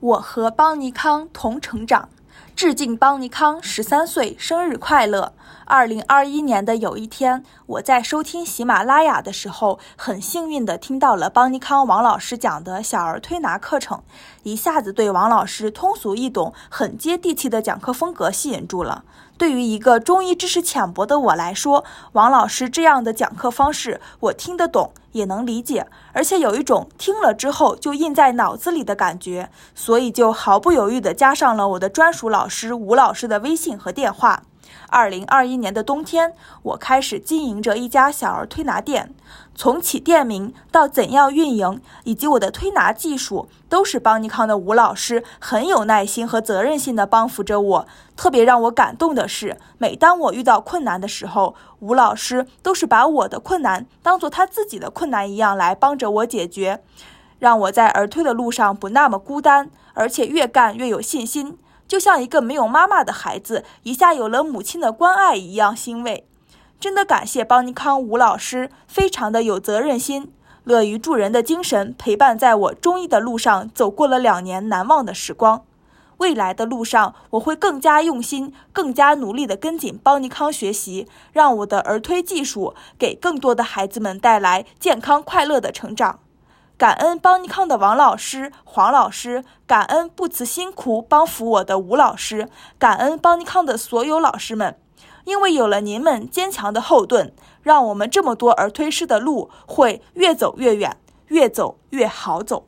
我和邦尼康同成长，致敬邦尼康十三岁生日快乐。二零二一年的有一天，我在收听喜马拉雅的时候，很幸运地听到了邦尼康王老师讲的小儿推拿课程，一下子对王老师通俗易懂、很接地气的讲课风格吸引住了。对于一个中医知识浅薄的我来说，王老师这样的讲课方式，我听得懂，也能理解，而且有一种听了之后就印在脑子里的感觉，所以就毫不犹豫地加上了我的专属老师吴老师的微信和电话。二零二一年的冬天，我开始经营着一家小儿推拿店。从起店名到怎样运营，以及我的推拿技术，都是邦尼康的吴老师很有耐心和责任心的帮扶着我。特别让我感动的是，每当我遇到困难的时候，吴老师都是把我的困难当做他自己的困难一样来帮着我解决，让我在儿推的路上不那么孤单，而且越干越有信心。就像一个没有妈妈的孩子一下有了母亲的关爱一样欣慰，真的感谢邦尼康吴老师，非常的有责任心、乐于助人的精神，陪伴在我中医的路上走过了两年难忘的时光。未来的路上，我会更加用心、更加努力的跟紧邦尼康学习，让我的儿推技术给更多的孩子们带来健康快乐的成长。感恩邦尼康的王老师、黄老师，感恩不辞辛苦帮扶我的吴老师，感恩邦尼康的所有老师们，因为有了您们坚强的后盾，让我们这么多儿推师的路会越走越远，越走越好走。